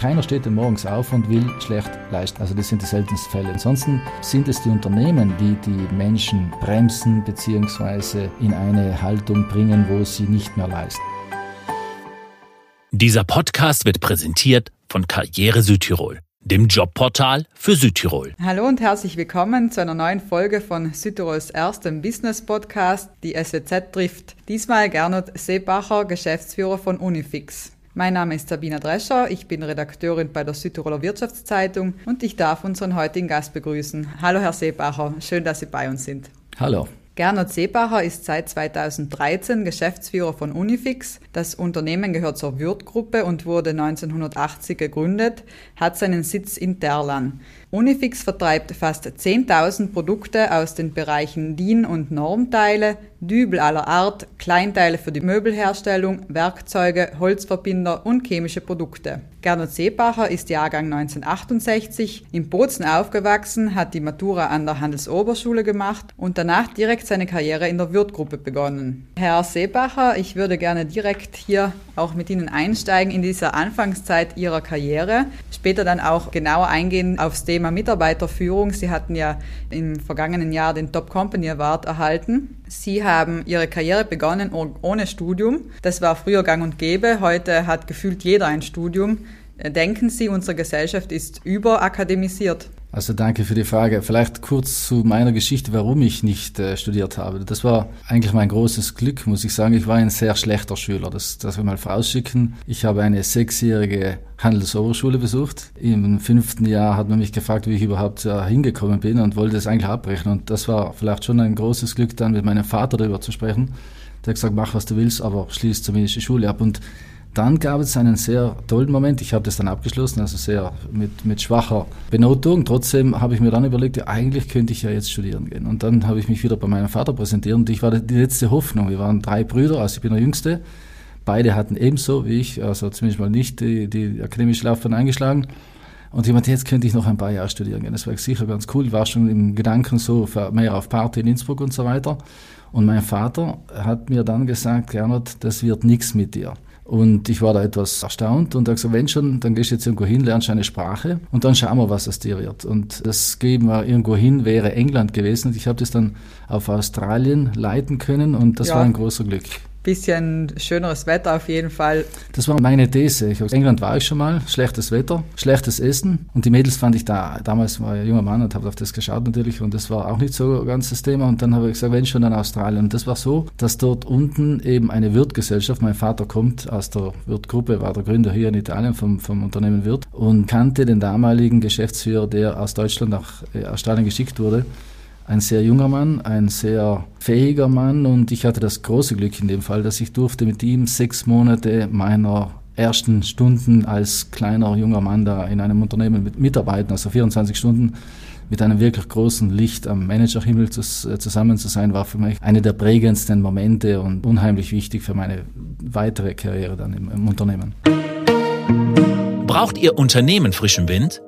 Keiner steht morgens auf und will schlecht leisten. Also das sind die seltensten Fälle. Ansonsten sind es die Unternehmen, die die Menschen bremsen bzw. in eine Haltung bringen, wo sie nicht mehr leisten. Dieser Podcast wird präsentiert von Karriere Südtirol, dem Jobportal für Südtirol. Hallo und herzlich willkommen zu einer neuen Folge von Südtirols erstem Business Podcast, die SWZ trifft. Diesmal Gernot Seebacher, Geschäftsführer von Unifix. Mein Name ist Sabina Drescher, ich bin Redakteurin bei der Südtiroler Wirtschaftszeitung und ich darf unseren heutigen Gast begrüßen. Hallo Herr Seebacher, schön, dass Sie bei uns sind. Hallo. Gernot Seebacher ist seit 2013 Geschäftsführer von Unifix. Das Unternehmen gehört zur Würth-Gruppe und wurde 1980 gegründet, hat seinen Sitz in Terlan. Unifix vertreibt fast 10.000 Produkte aus den Bereichen DIN- und Normteile, Dübel aller Art, Kleinteile für die Möbelherstellung, Werkzeuge, Holzverbinder und chemische Produkte. Gernot Seebacher ist Jahrgang 1968, in Bozen aufgewachsen, hat die Matura an der Handelsoberschule gemacht und danach direkt seine Karriere in der Wirth-Gruppe begonnen. Herr Seebacher, ich würde gerne direkt hier auch mit Ihnen einsteigen in dieser Anfangszeit Ihrer Karriere, später dann auch genauer eingehen aufs Thema Mitarbeiterführung. Sie hatten ja im vergangenen Jahr den Top Company Award erhalten. Sie haben Ihre Karriere begonnen ohne Studium. Das war früher gang und gäbe. Heute hat gefühlt jeder ein Studium. Denken Sie, unsere Gesellschaft ist überakademisiert? Also danke für die Frage. Vielleicht kurz zu meiner Geschichte, warum ich nicht äh, studiert habe. Das war eigentlich mein großes Glück, muss ich sagen. Ich war ein sehr schlechter Schüler. Das, das wir mal vorausschicken. Ich habe eine sechsjährige Handelsoberschule besucht. Im fünften Jahr hat man mich gefragt, wie ich überhaupt äh, hingekommen bin und wollte es eigentlich abbrechen. Und das war vielleicht schon ein großes Glück, dann mit meinem Vater darüber zu sprechen. Der hat gesagt, mach was du willst, aber schließ zumindest die Schule ab. Und dann gab es einen sehr tollen Moment. Ich habe das dann abgeschlossen, also sehr mit, mit schwacher Benotung. Trotzdem habe ich mir dann überlegt, ja, eigentlich könnte ich ja jetzt studieren gehen. Und dann habe ich mich wieder bei meinem Vater präsentiert und ich war die letzte Hoffnung. Wir waren drei Brüder, also ich bin der Jüngste. Beide hatten ebenso wie ich, also zumindest mal nicht die, die akademische Laufbahn eingeschlagen. Und ich meinte, jetzt könnte ich noch ein paar Jahre studieren gehen. Das war sicher ganz cool. Ich war schon im Gedanken so mehr auf Party in Innsbruck und so weiter. Und mein Vater hat mir dann gesagt, Gernot, das wird nichts mit dir. Und ich war da etwas erstaunt und habe gesagt, wenn schon, dann gehst du jetzt irgendwo hin, lernst eine Sprache und dann schauen wir, was aus dir wird. Und das geben wir irgendwo hin, wäre England gewesen. Und ich habe das dann auf Australien leiten können und das ja. war ein großer Glück bisschen schöneres Wetter auf jeden Fall. Das war meine These. Ich, England war ich schon mal, schlechtes Wetter, schlechtes Essen und die Mädels fand ich da. Damals war ich ein junger Mann und habe auf das geschaut natürlich und das war auch nicht so ganz das Thema. Und dann habe ich gesagt, wenn schon dann Australien. Und das war so, dass dort unten eben eine Wirtgesellschaft, mein Vater kommt aus der Wirtgruppe, war der Gründer hier in Italien vom, vom Unternehmen Wirt und kannte den damaligen Geschäftsführer, der aus Deutschland nach äh, Australien geschickt wurde ein sehr junger Mann, ein sehr fähiger Mann und ich hatte das große Glück in dem Fall, dass ich durfte mit ihm sechs Monate meiner ersten Stunden als kleiner junger Mann da in einem Unternehmen mit mitarbeiten, also 24 Stunden mit einem wirklich großen Licht am Managerhimmel äh, zusammen zu sein, war für mich eine der prägendsten Momente und unheimlich wichtig für meine weitere Karriere dann im, im Unternehmen. Braucht Ihr Unternehmen frischen Wind?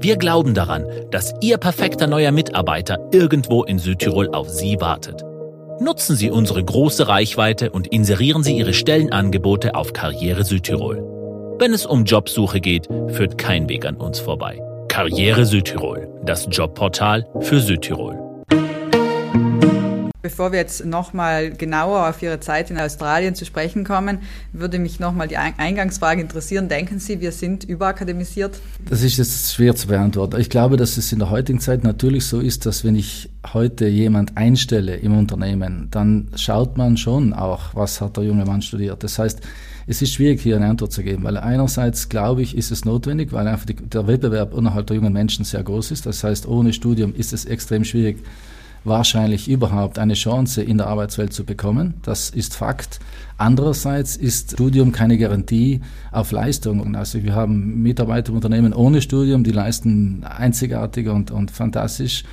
Wir glauben daran, dass Ihr perfekter neuer Mitarbeiter irgendwo in Südtirol auf Sie wartet. Nutzen Sie unsere große Reichweite und inserieren Sie Ihre Stellenangebote auf Karriere Südtirol. Wenn es um Jobsuche geht, führt kein Weg an uns vorbei. Karriere Südtirol, das Jobportal für Südtirol. Bevor wir jetzt nochmal genauer auf Ihre Zeit in Australien zu sprechen kommen, würde mich nochmal die Eingangsfrage interessieren. Denken Sie, wir sind überakademisiert? Das ist jetzt schwer zu beantworten. Ich glaube, dass es in der heutigen Zeit natürlich so ist, dass wenn ich heute jemand einstelle im Unternehmen, dann schaut man schon auch, was hat der junge Mann studiert. Das heißt, es ist schwierig, hier eine Antwort zu geben, weil einerseits glaube ich, ist es notwendig, weil einfach die, der Wettbewerb innerhalb der jungen Menschen sehr groß ist. Das heißt, ohne Studium ist es extrem schwierig, wahrscheinlich überhaupt eine Chance in der Arbeitswelt zu bekommen. Das ist Fakt. Andererseits ist Studium keine Garantie auf Leistung. Also wir haben Mitarbeiter im Unternehmen ohne Studium, die leisten einzigartig und, und fantastisch.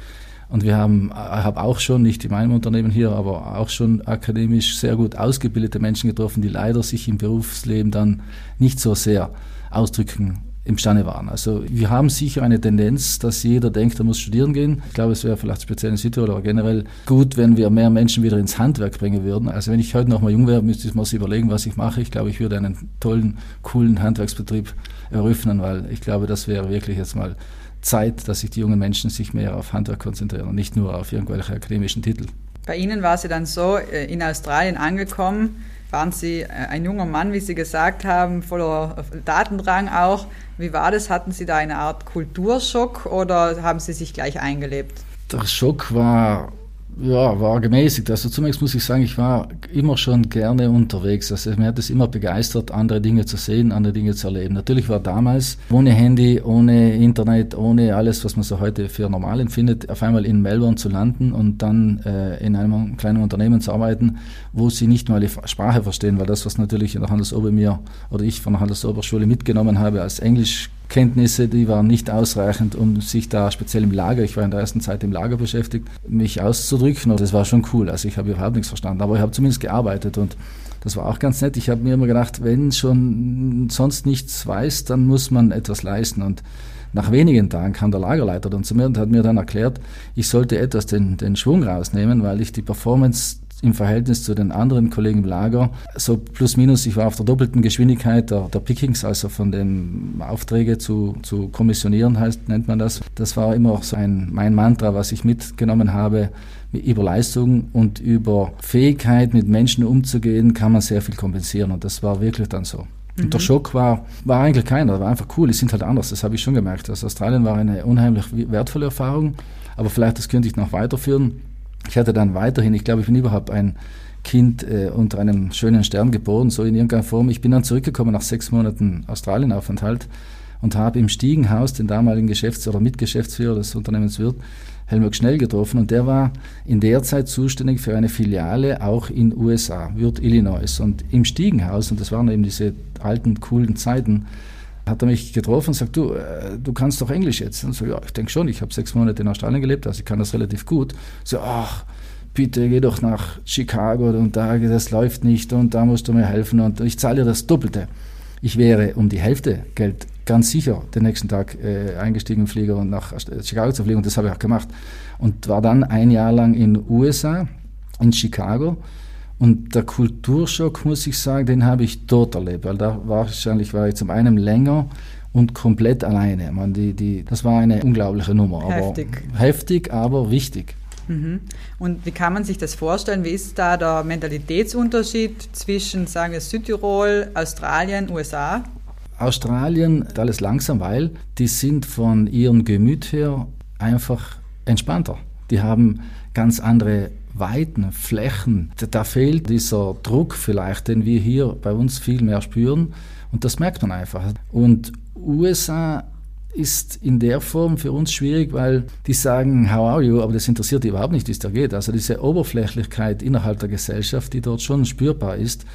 Und wir haben, habe auch schon, nicht in meinem Unternehmen hier, aber auch schon akademisch sehr gut ausgebildete Menschen getroffen, die leider sich im Berufsleben dann nicht so sehr ausdrücken imstande waren. Also wir haben sicher eine Tendenz, dass jeder denkt, er muss studieren gehen. Ich glaube, es wäre vielleicht speziell in Südtirol, aber generell gut, wenn wir mehr Menschen wieder ins Handwerk bringen würden. Also wenn ich heute noch mal jung wäre, müsste ich mir überlegen, was ich mache. Ich glaube, ich würde einen tollen, coolen Handwerksbetrieb eröffnen, weil ich glaube, das wäre wirklich jetzt mal Zeit, dass sich die jungen Menschen sich mehr auf Handwerk konzentrieren und nicht nur auf irgendwelche akademischen Titel. Bei Ihnen war sie dann so, äh, in Australien angekommen, waren Sie äh, ein junger Mann, wie Sie gesagt haben, voller Datendrang auch. Wie war das? Hatten Sie da eine Art Kulturschock oder haben Sie sich gleich eingelebt? Der Schock war ja, war gemäßigt. Also zunächst muss ich sagen, ich war immer schon gerne unterwegs. Also mir hat es immer begeistert, andere Dinge zu sehen, andere Dinge zu erleben. Natürlich war damals ohne Handy, ohne Internet, ohne alles, was man so heute für normal empfindet, auf einmal in Melbourne zu landen und dann äh, in einem kleinen Unternehmen zu arbeiten, wo sie nicht mal die Sprache verstehen, weil das, was natürlich in der Handelsober mir oder ich von der Handelsoberschule mitgenommen habe als Englisch Kenntnisse, die waren nicht ausreichend, um sich da speziell im Lager, ich war in der ersten Zeit im Lager beschäftigt, mich auszudrücken. Und das war schon cool. Also ich habe überhaupt nichts verstanden, aber ich habe zumindest gearbeitet und das war auch ganz nett. Ich habe mir immer gedacht, wenn schon sonst nichts weiß, dann muss man etwas leisten. Und nach wenigen Tagen kam der Lagerleiter dann zu mir und hat mir dann erklärt, ich sollte etwas den, den Schwung rausnehmen, weil ich die Performance im Verhältnis zu den anderen Kollegen im Lager. So plus minus, ich war auf der doppelten Geschwindigkeit der, der Pickings, also von den Aufträge zu, zu kommissionieren heißt, nennt man das. Das war immer so ein, mein Mantra, was ich mitgenommen habe. Über Leistung und über Fähigkeit, mit Menschen umzugehen, kann man sehr viel kompensieren. Und das war wirklich dann so. Und der mhm. Schock war, war eigentlich keiner, war einfach cool, die sind halt anders, das habe ich schon gemerkt. Also Australien war eine unheimlich wertvolle Erfahrung, aber vielleicht das könnte ich noch weiterführen. Ich hatte dann weiterhin, ich glaube, ich bin überhaupt ein Kind äh, unter einem schönen Stern geboren, so in irgendeiner Form. Ich bin dann zurückgekommen nach sechs Monaten Australienaufenthalt und habe im Stiegenhaus den damaligen Geschäfts- oder Mitgeschäftsführer des Unternehmens Wirt, Helmut Schnell, getroffen und der war in der Zeit zuständig für eine Filiale auch in USA, Wirt Illinois. Und im Stiegenhaus, und das waren eben diese alten, coolen Zeiten, hat er mich getroffen und sagt, du, äh, du kannst doch Englisch jetzt. Und so, ja, ich denke schon, ich habe sechs Monate in Australien gelebt, also ich kann das relativ gut. So, ach, bitte geh doch nach Chicago und da, das läuft nicht und da musst du mir helfen und ich zahle dir das Doppelte. Ich wäre um die Hälfte Geld ganz sicher den nächsten Tag äh, eingestiegen im Flieger und nach Chicago zu fliegen und das habe ich auch gemacht. Und war dann ein Jahr lang in USA, in Chicago und der Kulturschock, muss ich sagen, den habe ich dort erlebt, weil da wahrscheinlich war ich zum einen länger und komplett alleine. Man, die, die, das war eine unglaubliche Nummer. Heftig. Aber, heftig, aber wichtig. Mhm. Und wie kann man sich das vorstellen? Wie ist da der Mentalitätsunterschied zwischen, sagen wir, Südtirol, Australien, USA? Australien alles langsam, weil die sind von ihrem Gemüt her einfach entspannter. Die haben ganz andere Weiten, Flächen. Da fehlt dieser Druck vielleicht, den wir hier bei uns viel mehr spüren. Und das merkt man einfach. Und USA ist in der Form für uns schwierig, weil die sagen, how are you, aber das interessiert die überhaupt nicht, wie es da geht. Also diese Oberflächlichkeit innerhalb der Gesellschaft, die dort schon spürbar ist,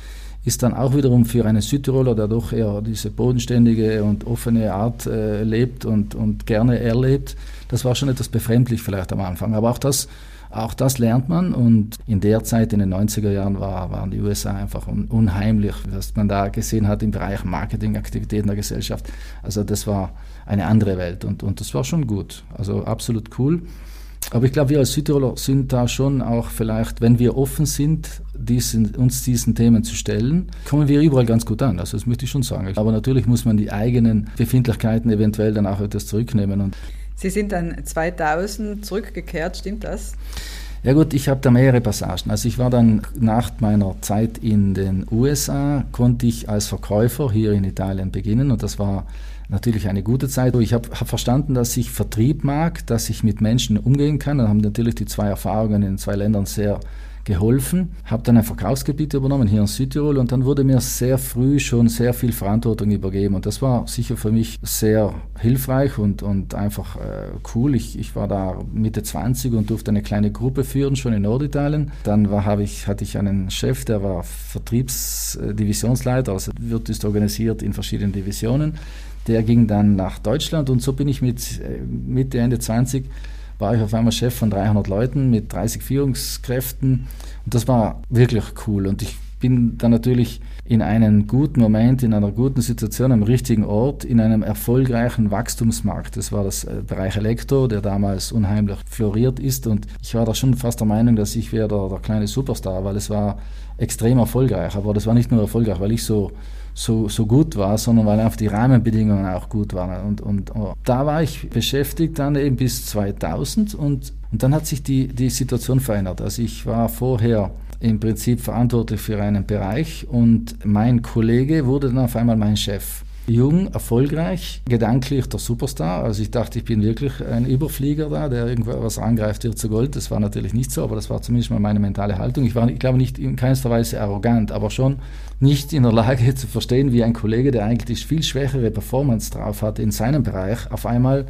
ist dann auch wiederum für einen Südtiroler, der doch eher diese bodenständige und offene Art äh, lebt und, und gerne erlebt, das war schon etwas befremdlich vielleicht am Anfang. Aber auch das auch das lernt man und in der Zeit, in den 90er Jahren, war, waren die USA einfach unheimlich, was man da gesehen hat im Bereich Marketingaktivitäten der Gesellschaft. Also das war eine andere Welt und, und das war schon gut, also absolut cool. Aber ich glaube, wir als Südtiroler sind da schon auch vielleicht, wenn wir offen sind, diesen, uns diesen Themen zu stellen, kommen wir überall ganz gut an. Also das möchte ich schon sagen. Aber natürlich muss man die eigenen Befindlichkeiten eventuell dann auch etwas zurücknehmen. Und Sie sind dann 2000 zurückgekehrt, stimmt das? Ja gut, ich habe da mehrere Passagen. Also ich war dann nach meiner Zeit in den USA, konnte ich als Verkäufer hier in Italien beginnen und das war natürlich eine gute Zeit. Ich habe hab verstanden, dass ich Vertrieb mag, dass ich mit Menschen umgehen kann. Dann haben natürlich die zwei Erfahrungen in zwei Ländern sehr geholfen, habe dann ein Verkaufsgebiet übernommen hier in Südtirol und dann wurde mir sehr früh schon sehr viel Verantwortung übergeben und das war sicher für mich sehr hilfreich und, und einfach äh, cool. Ich, ich war da Mitte 20 und durfte eine kleine Gruppe führen, schon in Norditalien. Dann war, ich, hatte ich einen Chef, der war Vertriebsdivisionsleiter, also wird ist organisiert in verschiedenen Divisionen. Der ging dann nach Deutschland und so bin ich mit äh, Mitte, Ende 20 war ich auf einmal Chef von 300 Leuten mit 30 Führungskräften. Und das war wirklich cool. Und ich bin dann natürlich in einem guten Moment, in einer guten Situation, am richtigen Ort, in einem erfolgreichen Wachstumsmarkt. Das war das äh, Bereich Elektro, der damals unheimlich floriert ist. Und ich war da schon fast der Meinung, dass ich wäre der, der kleine Superstar, weil es war extrem erfolgreich. Aber das war nicht nur erfolgreich, weil ich so so, so gut war, sondern weil einfach die Rahmenbedingungen auch gut waren. Und, und, und da war ich beschäftigt dann eben bis 2000 und, und dann hat sich die, die Situation verändert. Also ich war vorher im Prinzip verantwortlich für einen Bereich und mein Kollege wurde dann auf einmal mein Chef. Jung, erfolgreich, gedanklich der Superstar. Also ich dachte, ich bin wirklich ein Überflieger da, der irgendwas angreift, wird zu Gold. Das war natürlich nicht so, aber das war zumindest mal meine mentale Haltung. Ich war, ich glaube, nicht in keinster Weise arrogant, aber schon nicht in der Lage zu verstehen, wie ein Kollege, der eigentlich viel schwächere Performance drauf hatte in seinem Bereich, auf einmal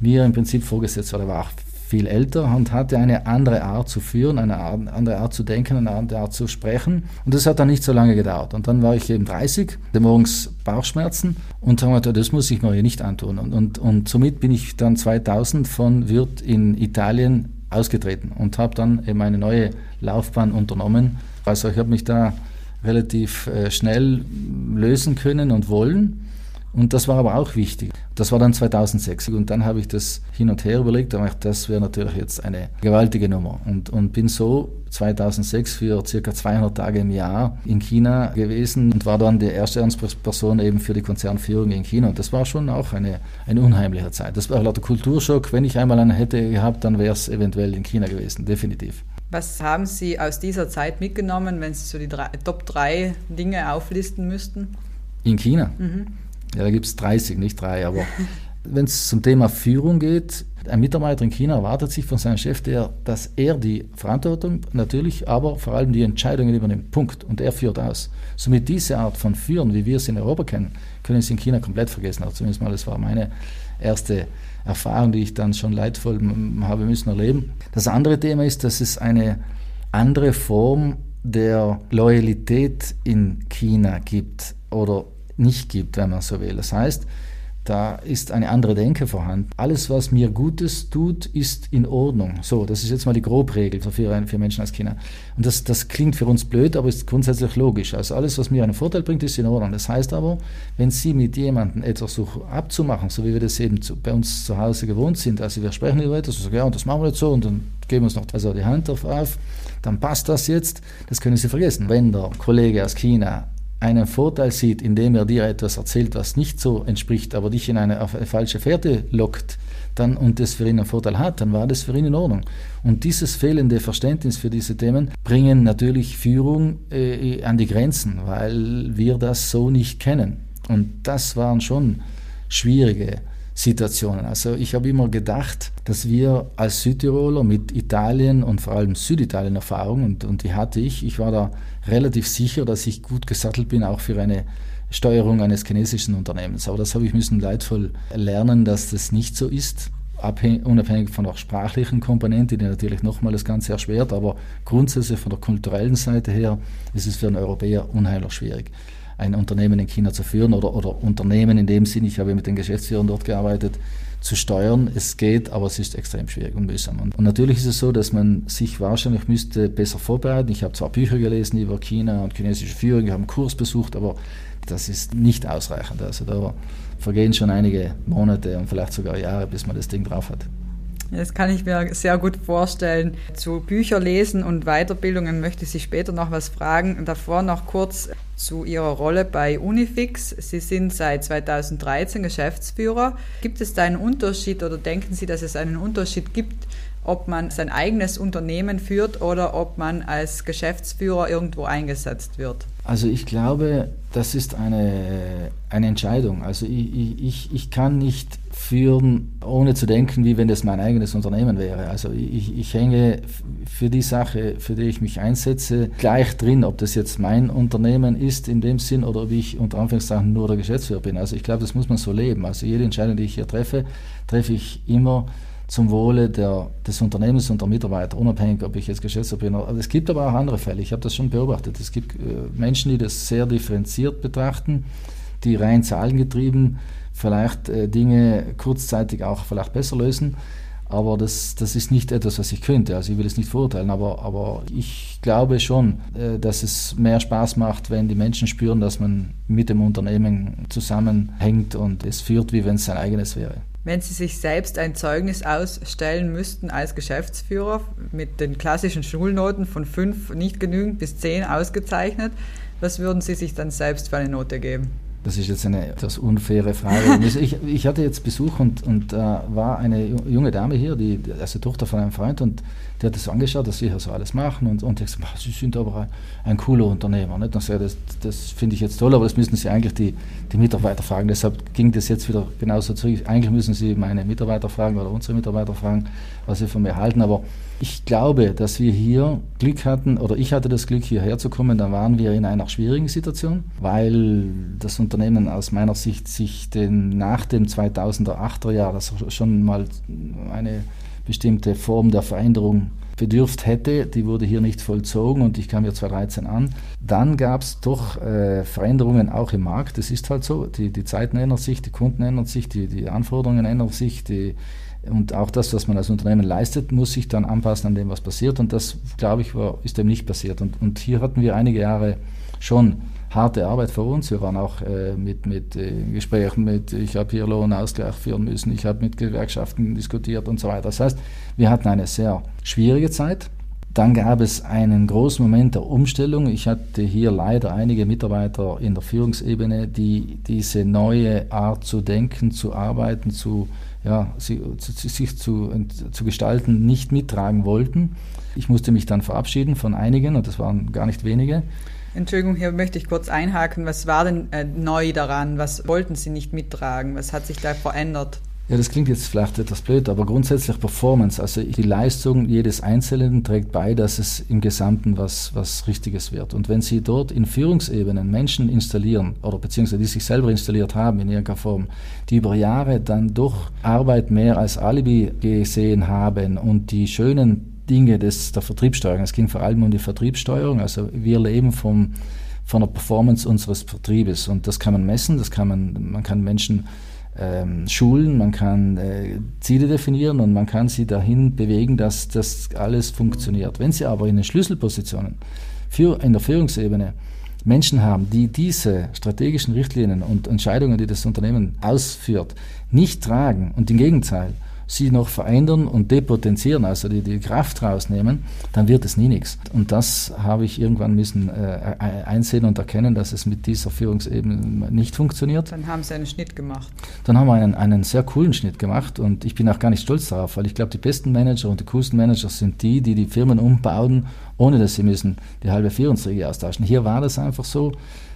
mir im Prinzip vorgesetzt war. Er war auch viel älter und hatte eine andere Art zu führen, eine andere Art zu denken, eine andere Art zu sprechen. Und das hat dann nicht so lange gedauert. Und dann war ich eben 30, hatte morgens Bauchschmerzen und habe gedacht, das muss ich mir hier nicht antun. Und, und, und somit bin ich dann 2000 von Wirt in Italien ausgetreten und habe dann eben eine neue Laufbahn unternommen. Also ich habe mich da relativ äh, schnell lösen können und wollen. Und das war aber auch wichtig. Das war dann 2006 und dann habe ich das hin und her überlegt, aber das wäre natürlich jetzt eine gewaltige Nummer und, und bin so 2006 für circa 200 Tage im Jahr in China gewesen und war dann die erste Ansprechperson eben für die Konzernführung in China. Und das war schon auch eine, eine unheimliche Zeit. Das war lauter Kulturschock. Wenn ich einmal einen hätte gehabt, dann wäre es eventuell in China gewesen, definitiv. Was haben Sie aus dieser Zeit mitgenommen, wenn Sie so die drei, Top 3 Dinge auflisten müssten? In China? Mhm. Ja, da gibt es 30, nicht drei, aber wenn es zum Thema Führung geht, ein Mitarbeiter in China erwartet sich von seinem Chef, der, dass er die Verantwortung natürlich, aber vor allem die Entscheidungen übernimmt. Punkt. Und er führt aus. Somit diese Art von Führen, wie wir es in Europa kennen, können Sie in China komplett vergessen. Also zumindest mal, das war meine erste Erfahrung, die ich dann schon leidvoll habe müssen erleben. Das andere Thema ist, dass es eine andere Form der Loyalität in China gibt oder nicht gibt, wenn man so will. Das heißt, da ist eine andere Denke vorhanden. Alles, was mir Gutes tut, ist in Ordnung. So, das ist jetzt mal die Grobregel für, für Menschen aus China. Und das, das klingt für uns blöd, aber ist grundsätzlich logisch. Also alles, was mir einen Vorteil bringt, ist in Ordnung. Das heißt aber, wenn Sie mit jemandem etwas so abzumachen, so wie wir das eben zu, bei uns zu Hause gewohnt sind, also wir sprechen über etwas und sagen, ja, und das machen wir jetzt so und dann geben wir uns noch also die Hand auf, dann passt das jetzt. Das können Sie vergessen. Wenn der Kollege aus China einen Vorteil sieht, indem er dir etwas erzählt, was nicht so entspricht, aber dich in eine, falsche Fährte lockt, dann und das für ihn einen Vorteil hat, dann war das für ihn in Ordnung. Und dieses fehlende Verständnis für diese Themen bringen natürlich Führung äh, an die Grenzen, weil wir das so nicht kennen. Und das waren schon schwierige Situationen. Also ich habe immer gedacht, dass wir als Südtiroler mit Italien und vor allem Süditalien Erfahrung, und, und die hatte ich, ich war da relativ sicher, dass ich gut gesattelt bin, auch für eine Steuerung eines chinesischen Unternehmens. Aber das habe ich müssen leidvoll lernen, dass das nicht so ist. unabhängig von der sprachlichen Komponente, die natürlich nochmal das Ganze erschwert, aber grundsätzlich von der kulturellen Seite her ist es für einen Europäer unheimlich schwierig ein Unternehmen in China zu führen oder, oder Unternehmen in dem Sinn, ich habe mit den Geschäftsführern dort gearbeitet, zu steuern. Es geht, aber es ist extrem schwierig und mühsam. Und, natürlich ist es so, dass man sich wahrscheinlich müsste besser vorbereiten. Ich habe zwar Bücher gelesen über China und chinesische Führung, ich habe einen Kurs besucht, aber das ist nicht ausreichend. Also da vergehen schon einige Monate und vielleicht sogar Jahre, bis man das Ding drauf hat. Das kann ich mir sehr gut vorstellen. Zu Bücher lesen und Weiterbildungen möchte ich Sie später noch was fragen. Davor noch kurz zu Ihrer Rolle bei Unifix. Sie sind seit 2013 Geschäftsführer. Gibt es da einen Unterschied oder denken Sie, dass es einen Unterschied gibt, ob man sein eigenes Unternehmen führt oder ob man als Geschäftsführer irgendwo eingesetzt wird? Also ich glaube, das ist eine, eine Entscheidung. Also ich, ich, ich kann nicht führen, ohne zu denken, wie wenn das mein eigenes Unternehmen wäre. Also ich, ich hänge für die Sache, für die ich mich einsetze, gleich drin, ob das jetzt mein Unternehmen ist in dem Sinn oder ob ich unter Anführungszeichen nur der Geschäftsführer bin. Also ich glaube, das muss man so leben. Also jede Entscheidung, die ich hier treffe, treffe ich immer zum Wohle der, des Unternehmens und der Mitarbeiter, unabhängig, ob ich jetzt Geschäftsführer bin. Aber es gibt aber auch andere Fälle. Ich habe das schon beobachtet. Es gibt äh, Menschen, die das sehr differenziert betrachten, die rein zahlengetrieben vielleicht äh, Dinge kurzzeitig auch vielleicht besser lösen. Aber das, das ist nicht etwas, was ich könnte. Also ich will es nicht verurteilen, aber, aber ich glaube schon, äh, dass es mehr Spaß macht, wenn die Menschen spüren, dass man mit dem Unternehmen zusammenhängt und es führt, wie wenn es sein eigenes wäre. Wenn Sie sich selbst ein Zeugnis ausstellen müssten als Geschäftsführer mit den klassischen Schulnoten von fünf nicht genügend bis zehn ausgezeichnet, was würden Sie sich dann selbst für eine Note geben? Das ist jetzt eine etwas unfaire Frage. ich, ich, hatte jetzt Besuch und, und äh, war eine junge Dame hier, die, also Tochter von einem Freund, und die hat das angeschaut, dass wir hier so alles machen. Und, und ich gesagt, Sie sind aber ein, cooler Unternehmer. Nicht? Und das, das finde ich jetzt toll, aber das müssen Sie eigentlich die, die Mitarbeiter fragen. Deshalb ging das jetzt wieder genauso zurück. Eigentlich müssen Sie meine Mitarbeiter fragen oder unsere Mitarbeiter fragen, was sie von mir halten. Aber ich glaube, dass wir hier Glück hatten, oder ich hatte das Glück, hierher zu kommen. Da waren wir in einer schwierigen Situation, weil das Unternehmen aus meiner Sicht sich den, nach dem 2008er Jahr, das schon mal eine bestimmte Form der Veränderung bedürft hätte, die wurde hier nicht vollzogen und ich kam hier 2013 an. Dann gab es doch äh, Veränderungen auch im Markt. Das ist halt so. Die, die Zeiten ändern sich, die Kunden ändern sich, die, die Anforderungen ändern sich, die, und auch das, was man als Unternehmen leistet, muss sich dann anpassen an dem, was passiert. Und das, glaube ich, war, ist dem nicht passiert. Und, und hier hatten wir einige Jahre schon harte Arbeit vor uns. Wir waren auch äh, mit, mit äh, Gesprächen mit, ich habe hier Lohnausgleich führen müssen, ich habe mit Gewerkschaften diskutiert und so weiter. Das heißt, wir hatten eine sehr schwierige Zeit. Dann gab es einen großen Moment der Umstellung. Ich hatte hier leider einige Mitarbeiter in der Führungsebene, die diese neue Art zu denken, zu arbeiten, zu ja, sich zu, zu gestalten, nicht mittragen wollten. Ich musste mich dann verabschieden von einigen und das waren gar nicht wenige. Entschuldigung, hier möchte ich kurz einhaken. Was war denn äh, neu daran? Was wollten Sie nicht mittragen? Was hat sich da verändert? Ja, das klingt jetzt vielleicht etwas blöd, aber grundsätzlich Performance, also die Leistung jedes Einzelnen trägt bei, dass es im Gesamten was, was Richtiges wird. Und wenn Sie dort in Führungsebenen Menschen installieren oder beziehungsweise die sich selber installiert haben in irgendeiner Form, die über Jahre dann doch Arbeit mehr als Alibi gesehen haben und die schönen Dinge des, der Vertriebssteuerung, es ging vor allem um die Vertriebssteuerung, also wir leben vom, von der Performance unseres Vertriebes und das kann man messen, das kann man, man kann Menschen ähm, schulen, man kann äh, Ziele definieren und man kann sie dahin bewegen, dass das alles funktioniert. Wenn Sie aber in den Schlüsselpositionen für, in der Führungsebene Menschen haben, die diese strategischen Richtlinien und Entscheidungen, die das Unternehmen ausführt, nicht tragen und im Gegenteil sie noch verändern und depotenzieren, also die, die Kraft rausnehmen, dann wird es nie nichts. Und das habe ich irgendwann müssen äh, einsehen und erkennen, dass es mit dieser Führungsebene nicht funktioniert. Dann haben Sie einen Schnitt gemacht. Dann haben wir einen, einen sehr coolen Schnitt gemacht und ich bin auch gar nicht stolz darauf, weil ich glaube, die besten Manager und die coolsten Manager sind die, die die Firmen umbauen, ohne dass sie müssen die halbe Führungsriege austauschen. Hier war das einfach so,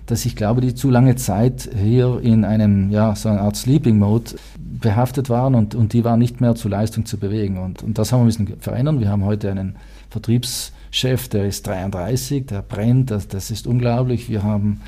dass ich glaube, die zu lange Zeit hier in einem, ja, so eine Art Sleeping Mode behaftet waren und, und die waren nicht mehr zur Leistung zu bewegen. Und, und das haben wir müssen verändern. Wir haben heute einen Vertriebschef, der ist 33, der brennt, das, das ist unglaublich. Wir haben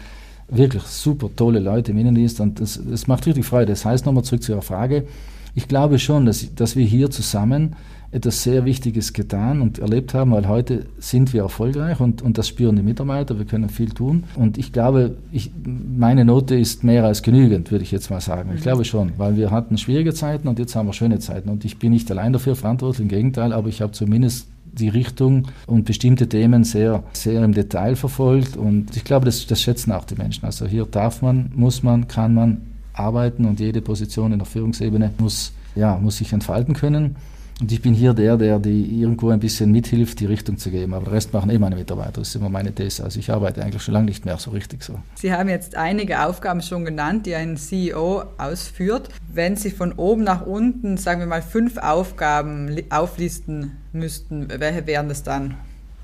wirklich super tolle Leute im Innendienst und das, das macht richtig Freude. Das heißt, nochmal zurück zu Ihrer Frage, ich glaube schon, dass, dass wir hier zusammen etwas sehr Wichtiges getan und erlebt haben, weil heute sind wir erfolgreich und, und das spüren die Mitarbeiter, wir können viel tun. Und ich glaube, ich, meine Note ist mehr als genügend, würde ich jetzt mal sagen. Ich mhm. glaube schon, weil wir hatten schwierige Zeiten und jetzt haben wir schöne Zeiten. Und ich bin nicht allein dafür verantwortlich, im Gegenteil, aber ich habe zumindest die Richtung und bestimmte Themen sehr, sehr im Detail verfolgt. Und ich glaube, das, das schätzen auch die Menschen. Also hier darf man, muss man, kann man arbeiten und jede Position in der Führungsebene muss, ja, muss sich entfalten können. Und ich bin hier der, der die irgendwo ein bisschen mithilft, die Richtung zu geben. Aber der Rest machen eh meine Mitarbeiter. Das ist immer meine These. Also ich arbeite eigentlich schon lange nicht mehr so richtig so. Sie haben jetzt einige Aufgaben schon genannt, die ein CEO ausführt. Wenn Sie von oben nach unten, sagen wir mal, fünf Aufgaben auflisten müssten, welche wären das dann?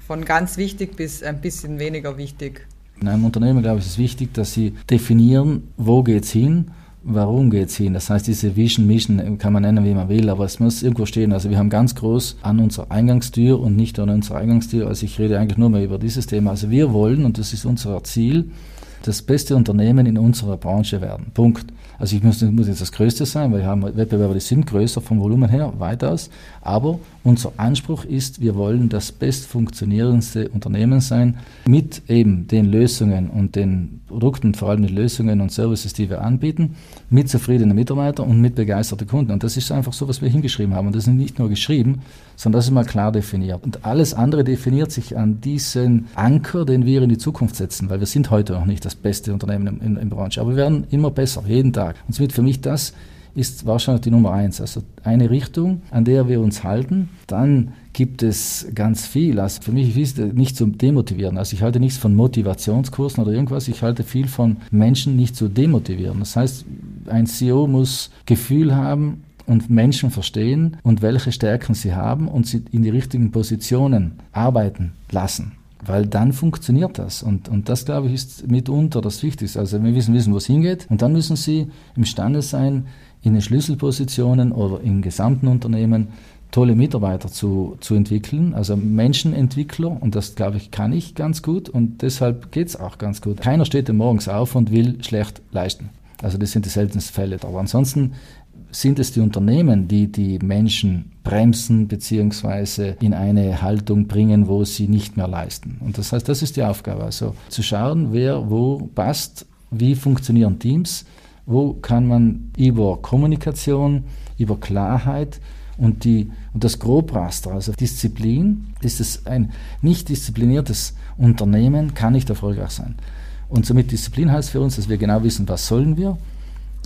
Von ganz wichtig bis ein bisschen weniger wichtig. In einem Unternehmen, glaube ich, ist es wichtig, dass Sie definieren, wo geht es hin warum geht es hin? Das heißt, diese Vision, Mission kann man nennen, wie man will, aber es muss irgendwo stehen. Also wir haben ganz groß an unserer Eingangstür und nicht an unserer Eingangstür, also ich rede eigentlich nur mehr über dieses Thema. Also wir wollen, und das ist unser Ziel, das beste Unternehmen in unserer Branche werden. Punkt. Also ich muss, muss jetzt das Größte sein, weil wir haben Wettbewerber, die sind größer vom Volumen her, weitaus. Aber unser Anspruch ist, wir wollen das bestfunktionierendste Unternehmen sein mit eben den Lösungen und den Produkten, vor allem den Lösungen und Services, die wir anbieten, mit zufriedenen Mitarbeitern und mit begeisterten Kunden. Und das ist einfach so, was wir hingeschrieben haben. Und das ist nicht nur geschrieben, sondern das ist mal klar definiert. Und alles andere definiert sich an diesen Anker, den wir in die Zukunft setzen, weil wir sind heute noch nicht das beste Unternehmen in, in der Branche, aber wir werden immer besser, jeden Tag. Und somit für mich das ist wahrscheinlich die Nummer eins. Also eine Richtung, an der wir uns halten. Dann gibt es ganz viel. Also für mich ist es nicht zu demotivieren. Also ich halte nichts von Motivationskursen oder irgendwas. Ich halte viel von Menschen nicht zu demotivieren. Das heißt, ein CEO muss Gefühl haben, und Menschen verstehen und welche Stärken sie haben und sie in die richtigen Positionen arbeiten lassen. Weil dann funktioniert das. Und, und das, glaube ich, ist mitunter das Wichtigste. Also wir müssen wissen, wo es hingeht. Und dann müssen sie imstande sein, in den Schlüsselpositionen oder im gesamten Unternehmen tolle Mitarbeiter zu, zu entwickeln, also Menschenentwickler und das glaube ich kann ich ganz gut und deshalb geht es auch ganz gut. Keiner steht morgens auf und will schlecht leisten. Also das sind die seltensten Fälle. Aber ansonsten sind es die Unternehmen, die die Menschen bremsen bzw. in eine Haltung bringen, wo sie nicht mehr leisten. Und das heißt, das ist die Aufgabe. Also zu schauen, wer wo passt, wie funktionieren Teams, wo kann man über Kommunikation, über Klarheit und, die, und das Grobraster, also Disziplin, ist es ein nicht diszipliniertes Unternehmen, kann nicht erfolgreich sein. Und somit Disziplin heißt für uns, dass wir genau wissen, was sollen wir,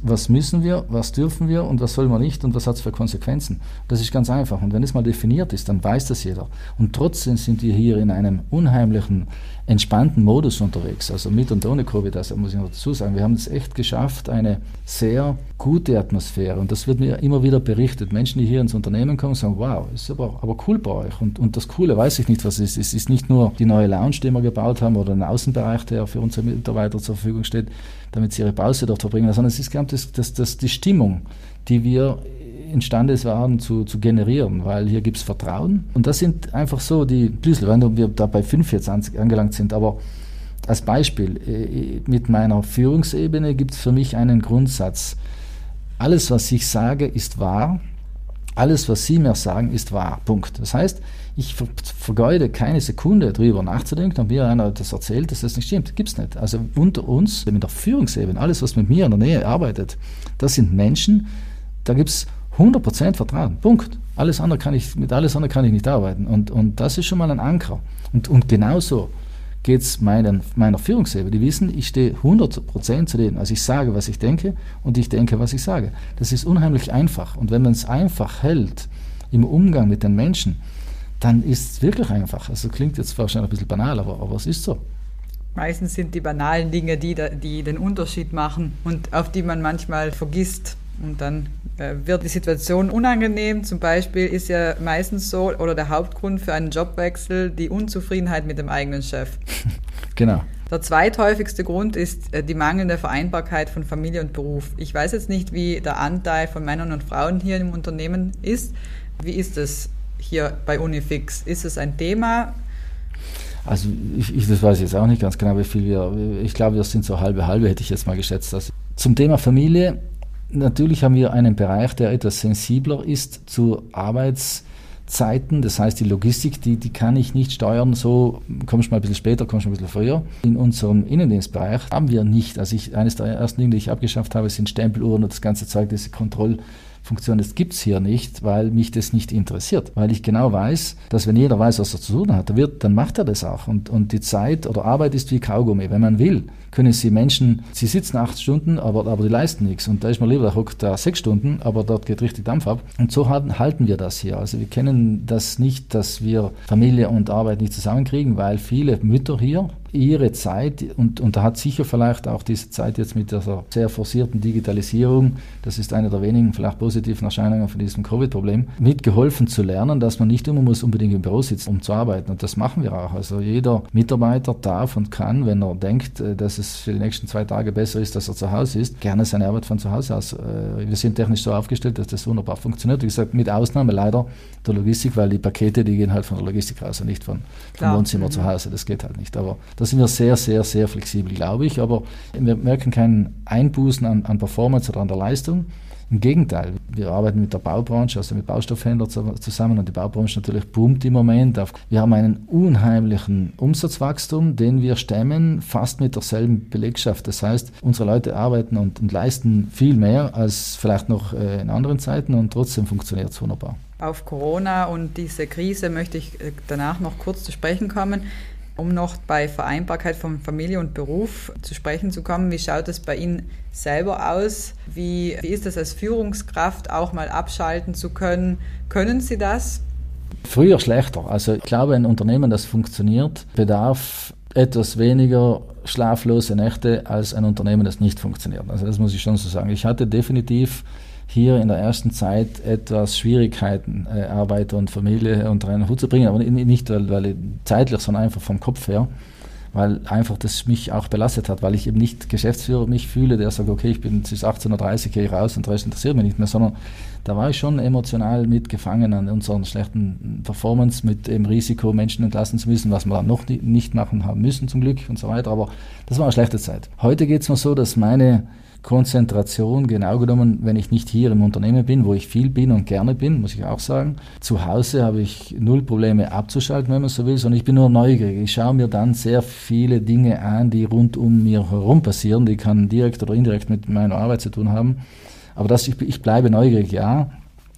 was müssen wir, was dürfen wir und was sollen wir nicht und was hat es für Konsequenzen. Das ist ganz einfach. Und wenn es mal definiert ist, dann weiß das jeder. Und trotzdem sind wir hier in einem unheimlichen, entspannten Modus unterwegs. Also mit und ohne Covid, also muss ich noch dazu sagen. Wir haben es echt geschafft, eine sehr gute Atmosphäre. Und das wird mir immer wieder berichtet. Menschen, die hier ins Unternehmen kommen, sagen, wow, ist aber, aber cool bei euch. Und, und das Coole weiß ich nicht, was es ist. Es ist nicht nur die neue Lounge, die wir gebaut haben oder ein Außenbereich, der für unsere Mitarbeiter zur Verfügung steht damit sie ihre Pause dort verbringen, sondern es ist das, das, das, die Stimmung, die wir imstande waren zu, zu generieren, weil hier gibt es Vertrauen. Und das sind einfach so die Schlüssel, wenn wir da bei fünf jetzt angelangt sind, aber als Beispiel, äh, mit meiner Führungsebene gibt es für mich einen Grundsatz. Alles, was ich sage, ist wahr. Alles, was Sie mir sagen, ist wahr. Punkt. Das heißt, ich vergeude keine Sekunde darüber nachzudenken, ob mir einer das erzählt, dass das nicht stimmt. Gibt es nicht. Also unter uns, in der Führungsebene, alles, was mit mir in der Nähe arbeitet, das sind Menschen, da gibt es 100% Vertrauen. Punkt. Alles andere kann ich, mit alles andere kann ich nicht arbeiten. Und, und das ist schon mal ein Anker. Und, und genauso geht es meiner Führungsebene. Die wissen, ich stehe 100% zu denen. Also ich sage, was ich denke und ich denke, was ich sage. Das ist unheimlich einfach. Und wenn man es einfach hält im Umgang mit den Menschen, dann ist es wirklich einfach. Also klingt jetzt wahrscheinlich ein bisschen banal, aber, aber es ist so. Meistens sind die banalen Dinge die, die den Unterschied machen und auf die man manchmal vergisst. Und dann äh, wird die Situation unangenehm. Zum Beispiel ist ja meistens so, oder der Hauptgrund für einen Jobwechsel die Unzufriedenheit mit dem eigenen Chef. genau. Der zweithäufigste Grund ist äh, die mangelnde Vereinbarkeit von Familie und Beruf. Ich weiß jetzt nicht, wie der Anteil von Männern und Frauen hier im Unternehmen ist. Wie ist es? Hier bei Unifix? Ist es ein Thema? Also ich, ich, das weiß jetzt auch nicht ganz genau, wie viel wir, ich glaube, das sind so halbe halbe, hätte ich jetzt mal geschätzt. Also zum Thema Familie, natürlich haben wir einen Bereich, der etwas sensibler ist zu Arbeitszeiten. Das heißt, die Logistik, die, die kann ich nicht steuern, so kommst du mal ein bisschen später, kommst du ein bisschen früher. In unserem Innendienstbereich haben wir nicht, also ich, eines der ersten Dinge, die ich abgeschafft habe, sind Stempeluhren und das ganze Zeug, diese Kontroll- Funktion, das gibt es hier nicht, weil mich das nicht interessiert. Weil ich genau weiß, dass wenn jeder weiß, was er zu tun hat, wird, dann macht er das auch. Und, und die Zeit oder Arbeit ist wie Kaugummi. Wenn man will, können sie Menschen, sie sitzen acht Stunden, aber, aber die leisten nichts. Und da ist mir lieber, da hockt da sechs Stunden, aber dort geht richtig Dampf ab. Und so halten wir das hier. Also wir kennen das nicht, dass wir Familie und Arbeit nicht zusammenkriegen, weil viele Mütter hier ihre Zeit, und, und da hat sicher vielleicht auch diese Zeit jetzt mit dieser sehr forcierten Digitalisierung, das ist eine der wenigen vielleicht positiven Erscheinungen von diesem Covid-Problem, mitgeholfen zu lernen, dass man nicht immer muss unbedingt im Büro sitzen, um zu arbeiten. Und das machen wir auch. Also jeder Mitarbeiter darf und kann, wenn er denkt, äh, dass es für die nächsten zwei Tage besser ist, dass er zu Hause ist, gerne seine Arbeit von zu Hause aus. Äh, wir sind technisch so aufgestellt, dass das wunderbar funktioniert. Wie gesagt, mit Ausnahme leider der Logistik, weil die Pakete, die gehen halt von der Logistik raus und nicht von, vom Wohnzimmer mhm. zu Hause. Das geht halt nicht. Aber Da sind wir sehr, sehr, sehr flexibel, glaube ich. Aber wir merken keinen Einbußen an, an Performance oder an der Leistung. Im Gegenteil, wir arbeiten mit der Baubranche, also mit Baustoffhändlern zusammen und die Baubranche natürlich boomt im Moment. Wir haben einen unheimlichen Umsatzwachstum, den wir stemmen, fast mit derselben Belegschaft. Das heißt, unsere Leute arbeiten und, und leisten viel mehr als vielleicht noch äh, in anderen Zeiten und trotzdem funktioniert es wunderbar. Auf Corona und diese Krise möchte ich äh, danach noch kurz zu sprechen kommen. Um noch bei Vereinbarkeit von Familie und Beruf zu sprechen zu kommen, wie schaut es bei Ihnen selber aus? Wie, wie ist es als Führungskraft auch mal abschalten zu können? Können Sie das? Früher schlechter. Also ich glaube, ein Unternehmen, das funktioniert, bedarf etwas weniger schlaflose Nächte als ein Unternehmen, das nicht funktioniert. Also das muss ich schon so sagen. Ich hatte definitiv hier in der ersten Zeit etwas Schwierigkeiten, äh, Arbeit und Familie unter einen Hut zu bringen, aber nicht weil, weil zeitlich, sondern einfach vom Kopf her, weil einfach das mich auch belastet hat, weil ich eben nicht Geschäftsführer mich fühle, der sagt, okay, ich bin bis 18.30 Uhr, gehe ich raus und der Rest interessiert mich nicht mehr, sondern da war ich schon emotional mitgefangen an unserer schlechten Performance, mit dem Risiko, Menschen entlassen zu müssen, was wir dann noch nicht machen haben müssen zum Glück und so weiter, aber das war eine schlechte Zeit. Heute geht es mir so, dass meine Konzentration, genau genommen, wenn ich nicht hier im Unternehmen bin, wo ich viel bin und gerne bin, muss ich auch sagen. Zu Hause habe ich null Probleme abzuschalten, wenn man so will, sondern ich bin nur neugierig. Ich schaue mir dann sehr viele Dinge an, die rund um mir herum passieren, die kann direkt oder indirekt mit meiner Arbeit zu tun haben. Aber das, ich, ich bleibe neugierig, ja,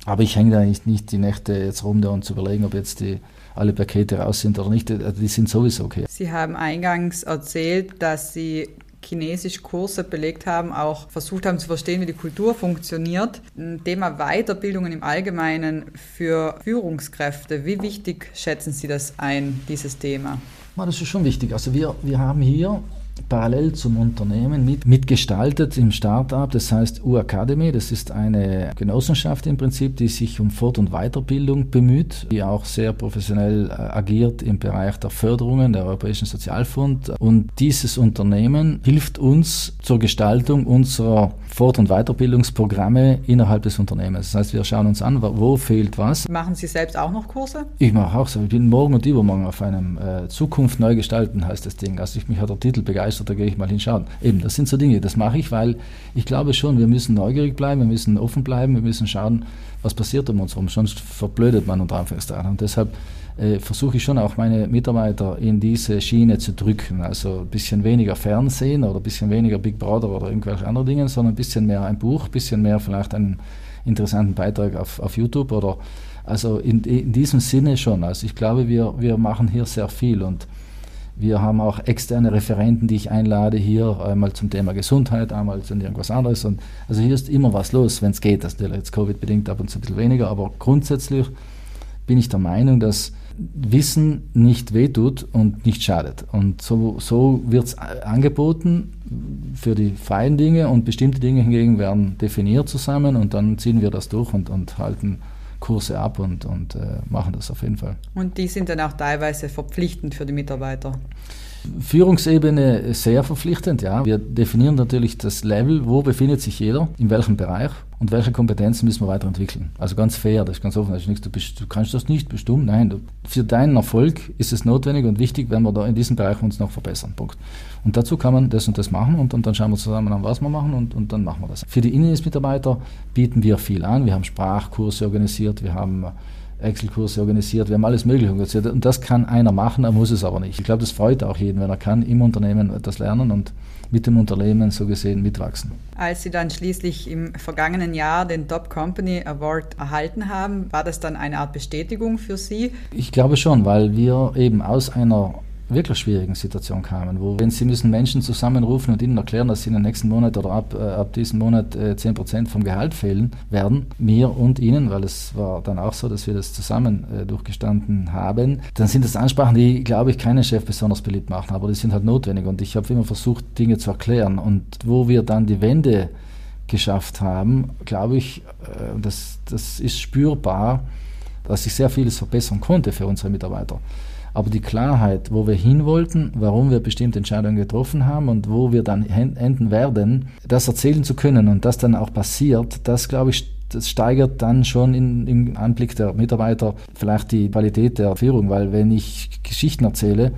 aber ich hänge da nicht, nicht die Nächte jetzt rum da und zu überlegen, ob jetzt die alle Pakete raus sind oder nicht. Die sind sowieso okay. Sie haben eingangs erzählt, dass Sie Chinesisch Kurse belegt haben, auch versucht haben zu verstehen, wie die Kultur funktioniert. Ein Thema Weiterbildungen im Allgemeinen für Führungskräfte. Wie wichtig schätzen Sie das ein, dieses Thema? Das ist schon wichtig. Also wir, wir haben hier parallel zum Unternehmen mit, mitgestaltet im Startup. Das heißt U-Academy, das ist eine Genossenschaft im Prinzip, die sich um Fort- und Weiterbildung bemüht, die auch sehr professionell äh, agiert im Bereich der Förderungen der Europäischen Sozialfonds. Und dieses Unternehmen hilft uns zur Gestaltung unserer Fort- und Weiterbildungsprogramme innerhalb des Unternehmens. Das heißt, wir schauen uns an, wo fehlt was. Machen Sie selbst auch noch Kurse? Ich mache auch so. Ich bin morgen und übermorgen auf einem äh, Zukunft neu gestalten, heißt das Ding. Also ich, mich hat der Titel begeistert, da gehe ich mal hinschauen. Eben, das sind so Dinge, das mache ich, weil ich glaube schon, wir müssen neugierig bleiben, wir müssen offen bleiben, wir müssen schauen, was passiert um uns herum. Sonst verblödet man unter Anführungszeichen. Und deshalb äh, versuche ich schon auch meine Mitarbeiter in diese Schiene zu drücken. Also ein bisschen weniger Fernsehen oder ein bisschen weniger Big Brother oder irgendwelche anderen Dinge, sondern ein bisschen mehr ein Buch, ein bisschen mehr vielleicht einen interessanten Beitrag auf, auf YouTube oder also in, in diesem Sinne schon. Also ich glaube, wir, wir machen hier sehr viel und wir haben auch externe Referenten, die ich einlade hier, einmal zum Thema Gesundheit, einmal zu irgendwas anderes. Und also hier ist immer was los, wenn es geht. Das ist jetzt Covid-bedingt ab und zu ein bisschen weniger, aber grundsätzlich bin ich der Meinung, dass Wissen nicht wehtut und nicht schadet. Und so, so wird es angeboten für die freien Dinge und bestimmte Dinge hingegen werden definiert zusammen und dann ziehen wir das durch und, und halten Kurse ab und, und äh, machen das auf jeden Fall. Und die sind dann auch teilweise verpflichtend für die Mitarbeiter? Führungsebene sehr verpflichtend, ja. Wir definieren natürlich das Level, wo befindet sich jeder, in welchem Bereich und welche Kompetenzen müssen wir weiterentwickeln. Also ganz fair, das ist ganz offen. Das ist nichts, du, bist, du kannst das nicht, dumm. Nein, du, für deinen Erfolg ist es notwendig und wichtig, wenn wir da in diesem Bereich uns noch verbessern. Punkt. Und dazu kann man das und das machen und, und dann schauen wir zusammen an, was wir machen und, und dann machen wir das. Für die Innendienstmitarbeiter bieten wir viel an. Wir haben Sprachkurse organisiert, wir haben Excel-Kurse organisiert, wir haben alles Mögliche organisiert. Und das kann einer machen, er muss es aber nicht. Ich glaube, das freut auch jeden, wenn er kann im Unternehmen etwas lernen und mit dem Unternehmen so gesehen mitwachsen. Als Sie dann schließlich im vergangenen Jahr den Top Company Award erhalten haben, war das dann eine Art Bestätigung für Sie? Ich glaube schon, weil wir eben aus einer wirklich schwierigen Situation kamen, wo wenn sie müssen Menschen zusammenrufen und ihnen erklären, dass sie in den nächsten Monat oder ab, äh, ab diesem Monat äh, 10% vom Gehalt fehlen werden, mir und ihnen, weil es war dann auch so, dass wir das zusammen äh, durchgestanden haben, dann sind das Ansprachen, die, glaube ich, keinen Chef besonders beliebt machen, aber die sind halt notwendig und ich habe immer versucht, Dinge zu erklären und wo wir dann die Wende geschafft haben, glaube ich, äh, das, das ist spürbar, dass ich sehr vieles verbessern konnte für unsere Mitarbeiter. Aber die Klarheit, wo wir hin wollten, warum wir bestimmte Entscheidungen getroffen haben und wo wir dann enden werden, das erzählen zu können und das dann auch passiert, das glaube ich, das steigert dann schon in, im Anblick der Mitarbeiter vielleicht die Qualität der Führung, weil wenn ich Geschichten erzähle,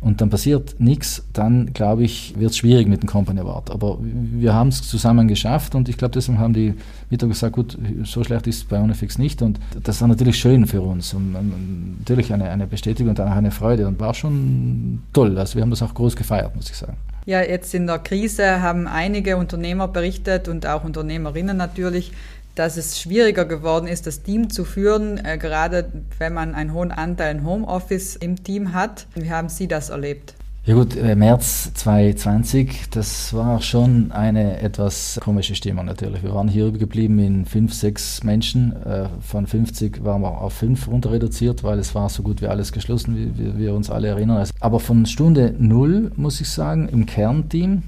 und dann passiert nichts, dann glaube ich, wird es schwierig mit dem Company Award. Aber wir haben es zusammen geschafft und ich glaube, deswegen haben die Mitarbeiter gesagt, gut, so schlecht ist es bei Unifix nicht und das war natürlich schön für uns und, und natürlich eine, eine Bestätigung und auch eine Freude und war schon toll. Also wir haben das auch groß gefeiert, muss ich sagen. Ja, jetzt in der Krise haben einige Unternehmer berichtet und auch Unternehmerinnen natürlich, dass es schwieriger geworden ist, das Team zu führen, äh, gerade wenn man einen hohen Anteil Homeoffice im Team hat. Wie haben Sie das erlebt? Ja gut, äh, März 2020, das war schon eine etwas komische Stimmung natürlich. Wir waren hier geblieben in fünf, sechs Menschen. Äh, von 50 waren wir auf fünf runter reduziert, weil es war so gut wie alles geschlossen, wie wir uns alle erinnern. Aber von Stunde null, muss ich sagen, im Kernteam,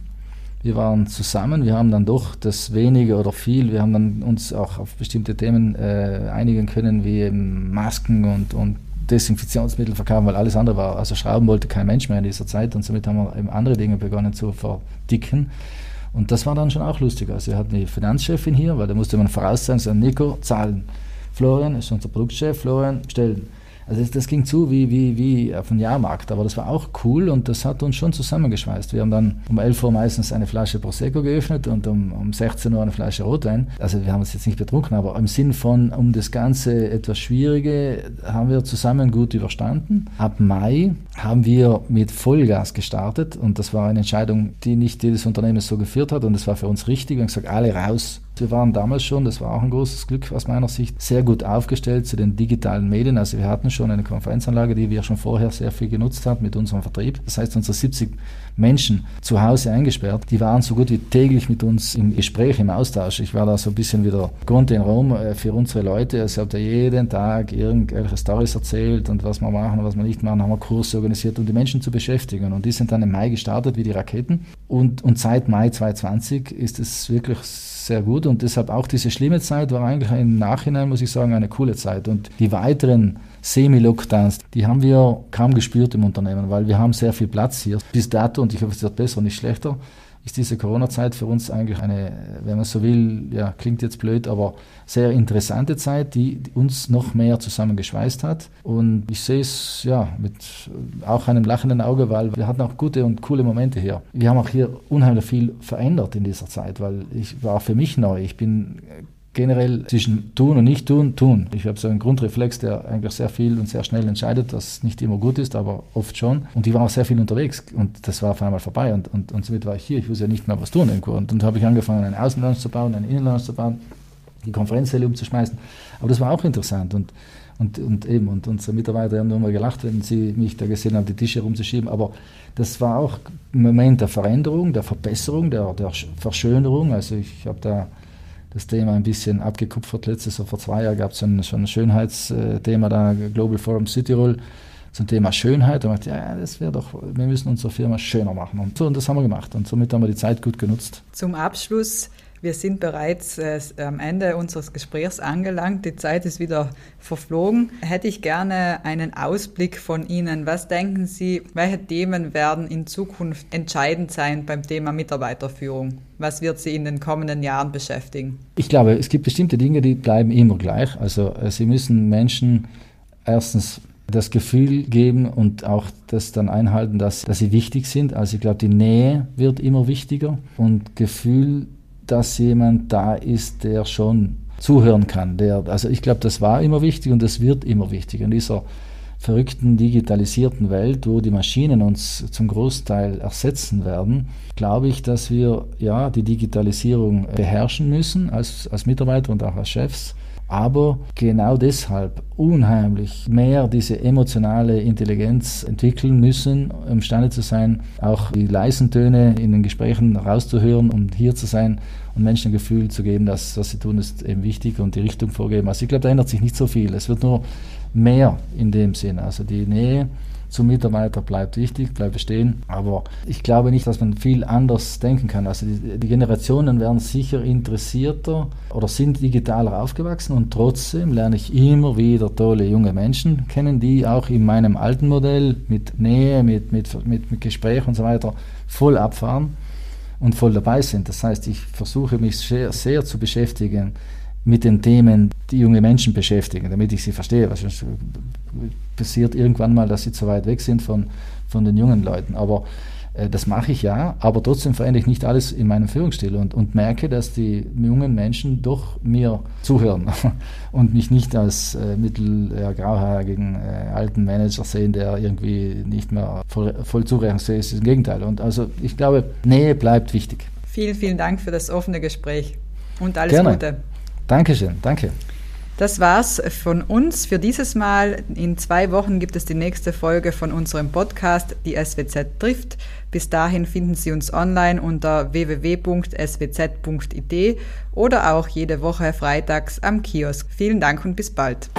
wir waren zusammen, wir haben dann doch das wenige oder viel, wir haben dann uns auch auf bestimmte Themen äh, einigen können, wie Masken und, und Desinfektionsmittel verkaufen, weil alles andere war, also Schrauben wollte kein Mensch mehr in dieser Zeit und somit haben wir eben andere Dinge begonnen zu verdicken. Und das war dann schon auch lustig. Also wir hatten die Finanzchefin hier, weil da musste man voraus so Nico, Zahlen. Florian ist unser Produktchef, Florian, stellen. Also das, das, ging zu wie, wie, wie auf dem Jahrmarkt, aber das war auch cool und das hat uns schon zusammengeschweißt. Wir haben dann um 11 Uhr meistens eine Flasche Prosecco geöffnet und um, um 16 Uhr eine Flasche Rotwein. Also wir haben uns jetzt nicht betrunken, aber im Sinn von, um das Ganze etwas Schwierige haben wir zusammen gut überstanden. Ab Mai haben wir mit Vollgas gestartet und das war eine Entscheidung, die nicht jedes Unternehmen so geführt hat und das war für uns richtig. Wir haben gesagt, alle raus wir waren damals schon, das war auch ein großes Glück aus meiner Sicht, sehr gut aufgestellt zu den digitalen Medien. Also wir hatten schon eine Konferenzanlage, die wir schon vorher sehr viel genutzt haben mit unserem Vertrieb. Das heißt, unsere 70 Menschen zu Hause eingesperrt, die waren so gut wie täglich mit uns im Gespräch, im Austausch. Ich war da so ein bisschen wieder Grund in Rom äh, für unsere Leute. Also ich habe da jeden Tag irgendwelche Stories erzählt und was wir machen und was wir nicht machen, haben wir Kurse organisiert, um die Menschen zu beschäftigen. Und die sind dann im Mai gestartet wie die Raketen. Und, und seit Mai 2020 ist es wirklich sehr gut und deshalb auch diese schlimme Zeit war eigentlich im Nachhinein, muss ich sagen, eine coole Zeit. Und die weiteren Semi-Lockdowns, die haben wir kaum gespürt im Unternehmen, weil wir haben sehr viel Platz hier. Bis dato, und ich hoffe, es wird besser, nicht schlechter, ist diese Corona-Zeit für uns eigentlich eine, wenn man so will, ja, klingt jetzt blöd, aber sehr interessante Zeit, die uns noch mehr zusammengeschweißt hat. Und ich sehe es ja mit auch einem lachenden Auge, weil wir hatten auch gute und coole Momente hier. Wir haben auch hier unheimlich viel verändert in dieser Zeit, weil ich war für mich neu. Ich bin generell zwischen tun und nicht tun, tun. Ich habe so einen Grundreflex, der eigentlich sehr viel und sehr schnell entscheidet, was nicht immer gut ist, aber oft schon. Und ich war auch sehr viel unterwegs und das war auf einmal vorbei und, und, und somit war ich hier. Ich wusste ja nicht mehr, was tun irgendwo. Und dann habe ich angefangen, einen Außenlounge zu bauen, einen Innenlounge zu bauen, die Konferenzsäle umzuschmeißen. Aber das war auch interessant und und, und eben, und unsere Mitarbeiter haben nur mal gelacht, wenn sie mich da gesehen haben, die Tische rumzuschieben. Aber das war auch ein Moment der Veränderung, der Verbesserung, der, der Verschönerung. Also ich habe da das Thema ein bisschen abgekupfert. Letztes Jahr vor zwei Jahren gab es schon ein Schönheitsthema da, Global Forum Südtirol, zum Thema Schönheit. Ich dachte, ja, das wäre doch, wir müssen unsere Firma schöner machen. Und so, und das haben wir gemacht. Und somit haben wir die Zeit gut genutzt. Zum Abschluss wir sind bereits äh, am Ende unseres Gesprächs angelangt. Die Zeit ist wieder verflogen. Hätte ich gerne einen Ausblick von Ihnen. Was denken Sie, welche Themen werden in Zukunft entscheidend sein beim Thema Mitarbeiterführung? Was wird Sie in den kommenden Jahren beschäftigen? Ich glaube, es gibt bestimmte Dinge, die bleiben immer gleich. Also äh, Sie müssen Menschen erstens das Gefühl geben und auch das dann einhalten, dass, dass sie wichtig sind. Also ich glaube, die Nähe wird immer wichtiger und Gefühl dass jemand da ist, der schon zuhören kann. Der, also ich glaube, das war immer wichtig und das wird immer wichtig. In dieser verrückten digitalisierten Welt, wo die Maschinen uns zum Großteil ersetzen werden, glaube ich, dass wir ja die Digitalisierung beherrschen müssen als, als Mitarbeiter und auch als Chefs aber genau deshalb unheimlich mehr diese emotionale Intelligenz entwickeln müssen, imstande zu sein, auch die leisen Töne in den Gesprächen rauszuhören und hier zu sein und Menschen ein Gefühl zu geben, dass was sie tun, ist eben wichtig und die Richtung vorgeben. Also ich glaube, da ändert sich nicht so viel. Es wird nur mehr in dem Sinn. Also die Nähe zum Mitarbeiter bleibt wichtig, bleibt bestehen. Aber ich glaube nicht, dass man viel anders denken kann. Also die, die, Generationen werden sicher interessierter oder sind digitaler aufgewachsen und trotzdem lerne ich immer wieder tolle junge Menschen kennen, die auch in meinem alten Modell mit Nähe, mit, mit, mit, mit Gespräch und so weiter voll abfahren und voll dabei sind. Das heißt, ich versuche mich sehr, sehr zu beschäftigen mit den Themen, die junge Menschen beschäftigen, damit ich sie verstehe. Was passiert irgendwann mal, dass sie zu weit weg sind von, von den jungen Leuten. Aber äh, das mache ich ja, aber trotzdem verändere ich nicht alles in meinem Führungsstil und, und merke, dass die jungen Menschen doch mir zuhören und mich nicht als äh, mittel ja, grauhaarigen äh, alten Manager sehen, der irgendwie nicht mehr voll, voll zurechnungsfähig ist. Im Gegenteil. Und also ich glaube, Nähe bleibt wichtig. Vielen, vielen Dank für das offene Gespräch und alles Gerne. Gute. Dankeschön, danke. Das war's von uns für dieses Mal. In zwei Wochen gibt es die nächste Folge von unserem Podcast, die SWZ trifft. Bis dahin finden Sie uns online unter www.swz.it oder auch jede Woche freitags am Kiosk. Vielen Dank und bis bald.